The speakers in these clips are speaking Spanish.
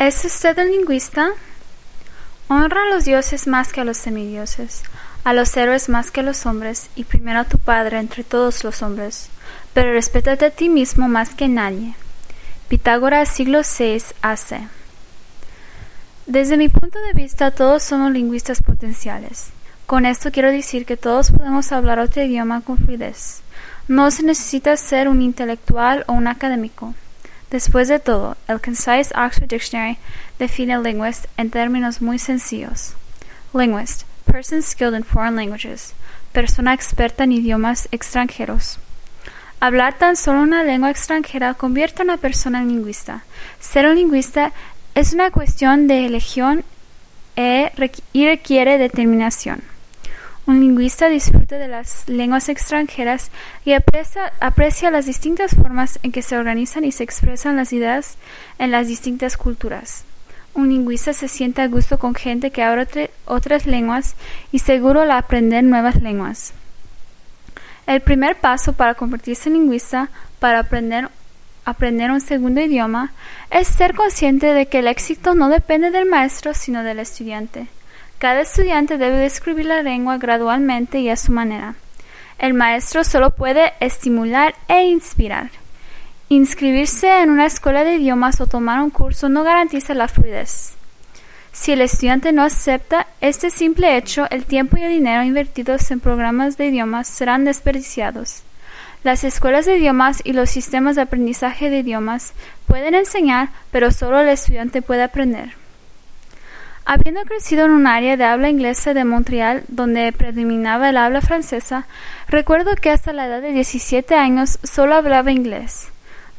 ¿Es usted un lingüista? Honra a los dioses más que a los semidioses, a los héroes más que a los hombres, y primero a tu Padre entre todos los hombres, pero respétate a ti mismo más que nadie. Pitágoras siglo VI AC. Desde mi punto de vista, todos somos lingüistas potenciales. Con esto quiero decir que todos podemos hablar otro idioma con fluidez. No se necesita ser un intelectual o un académico. Después de todo, el Concise Oxford Dictionary define linguist en términos muy sencillos. Linguist, person skilled in foreign languages, persona experta en idiomas extranjeros. Hablar tan solo una lengua extranjera convierte a una persona en lingüista. Ser un lingüista es una cuestión de elección e y requiere determinación. Un lingüista disfruta de las lenguas extranjeras y aprecia, las distintas formas en que se organizan y se expresan las ideas en las distintas culturas. Un lingüista se siente a gusto con gente que habla otras lenguas y seguro al aprender nuevas lenguas. El primer paso para convertirse en lingüista, para aprender un segundo idioma es ser consciente de que el éxito no depende del maestro, sino del estudiante. Cada estudiante debe describir la lengua gradualmente y a su manera. El maestro solo puede estimular e inspirar. Inscribirse en una escuela de idiomas o tomar un curso no garantiza la fluidez. Si el estudiante no acepta este simple hecho, el tiempo y el dinero invertidos en programas de idiomas serán desperdiciados. Las escuelas de idiomas y los sistemas de aprendizaje de idiomas pueden enseñar, pero solo el estudiante puede aprender. Habiendo crecido en un área de habla inglesa de Montreal donde predominaba el habla francesa, recuerdo que hasta la edad de 17 años solo hablaba inglés.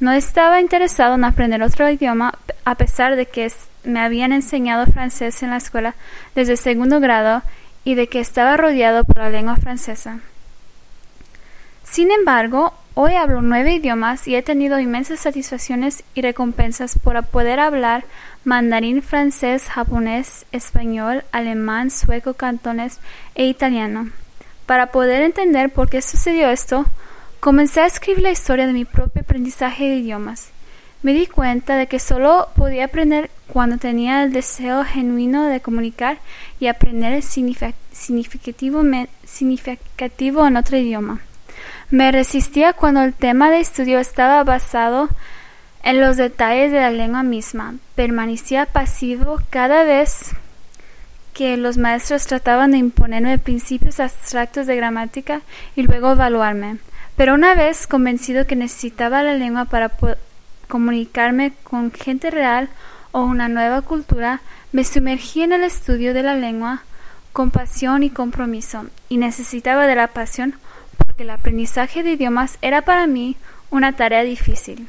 No estaba interesado en aprender otro idioma a pesar de que me habían enseñado francés en la escuela desde segundo grado y de que estaba rodeado por la lengua francesa. Sin embargo, hoy hablo nueve idiomas y he tenido inmensas satisfacciones y recompensas por poder hablar mandarín, francés, japonés, español, alemán, sueco, cantones e italiano. Para poder entender por qué sucedió esto, comencé a escribir la historia de mi propio aprendizaje de idiomas. Me di cuenta de que solo podía aprender cuando tenía el deseo genuino de comunicar y aprender significativo en otro idioma. Me resistía cuando el tema de estudio estaba basado en los detalles de la lengua misma. Permanecía pasivo cada vez que los maestros trataban de imponerme principios abstractos de gramática y luego evaluarme. Pero una vez convencido que necesitaba la lengua para comunicarme con gente real o una nueva cultura, me sumergí en el estudio de la lengua con pasión y compromiso, y necesitaba de la pasión porque el aprendizaje de idiomas era para mí una tarea difícil.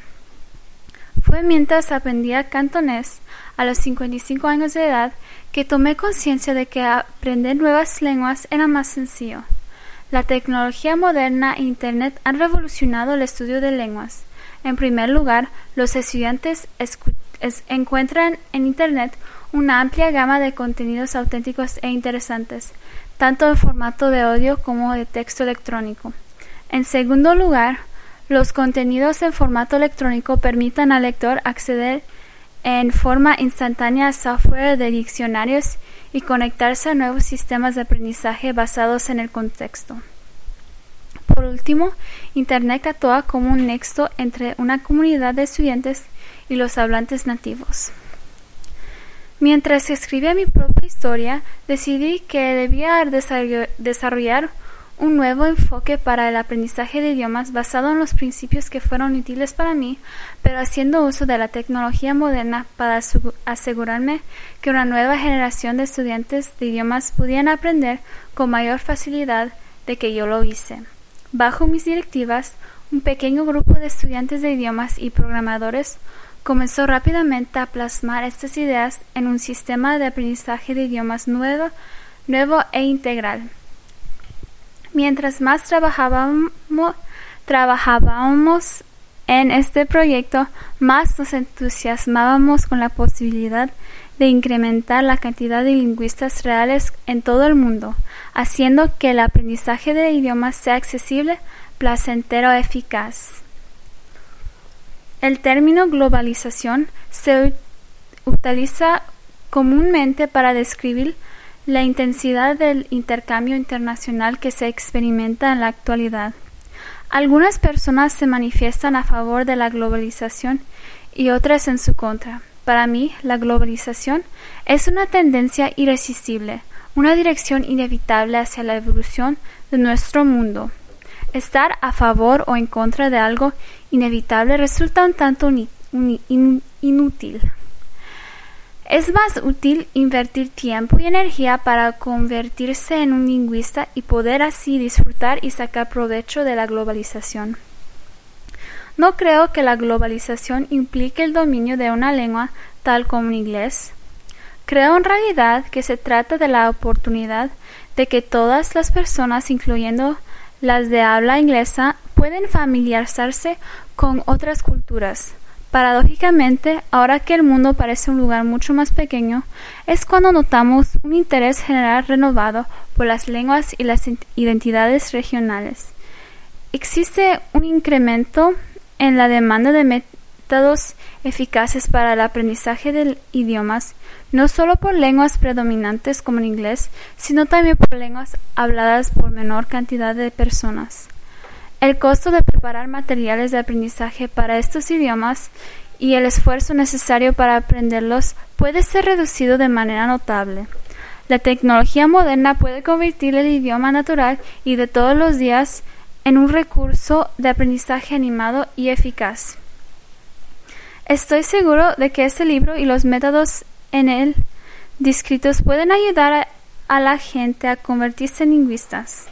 Fue mientras aprendía cantonés a los 55 años de edad que tomé conciencia de que aprender nuevas lenguas era más sencillo. La tecnología moderna e Internet han revolucionado el estudio de lenguas. En primer lugar, los estudiantes encuentran en Internet una amplia gama de contenidos auténticos e interesantes, tanto en formato de audio como de texto electrónico. En segundo lugar, los contenidos en formato electrónico permiten al lector acceder en forma instantánea a software de diccionarios y conectarse a nuevos sistemas de aprendizaje basados en el contexto. Por último, Internet actúa como un nexo entre una comunidad de estudiantes y los hablantes nativos. Mientras escribía mi propia historia, decidí que debía desarrollar un nuevo enfoque para el aprendizaje de idiomas basado en los principios que fueron útiles para mí, pero haciendo uso de la tecnología moderna para asegurarme que una nueva generación de estudiantes de idiomas pudieran aprender con mayor facilidad de que yo lo hice. Bajo mis directivas, un pequeño grupo de estudiantes de idiomas y programadores comenzó rápidamente a plasmar estas ideas en un sistema de aprendizaje de idiomas nuevo, nuevo e integral. Mientras más trabajábamos, en este proyecto, más nos entusiasmábamos con la posibilidad de incrementar la cantidad de lingüistas reales en todo el mundo, haciendo que el aprendizaje de idiomas sea accesible, placentero, eficaz. El término globalización se utiliza comúnmente para describir la intensidad del intercambio internacional que se experimenta en la actualidad. Algunas personas se manifiestan a favor de la globalización y otras en su contra. Para mí, la globalización es una tendencia irresistible, una dirección inevitable hacia la evolución de nuestro mundo. Estar a favor o en contra de algo inevitable resulta un tanto inútil. Es más útil invertir tiempo y energía para convertirse en un lingüista y poder así disfrutar y sacar provecho de la globalización. No creo que la globalización implique el dominio de una lengua tal como el inglés. Creo en realidad que se trata de la oportunidad de que todas las personas, incluyendo las de habla inglesa, pueden familiarizarse con otras culturas Paradójicamente, ahora que el mundo parece un lugar mucho más pequeño, es cuando notamos un interés general renovado por las lenguas y las identidades regionales. Existe un incremento en la demanda de métodos eficaces para el aprendizaje de idiomas, no solo por lenguas predominantes como el inglés, sino también por lenguas habladas por menor cantidad de personas. El costo de preparar materiales de aprendizaje para estos idiomas y el esfuerzo necesario para aprenderlos puede ser reducido de manera notable. La tecnología moderna puede convertir el idioma natural y de todos los días en un recurso de aprendizaje animado y eficaz. Estoy seguro de que este libro y los métodos en él descritos pueden ayudar a, la gente a convertirse en lingüistas.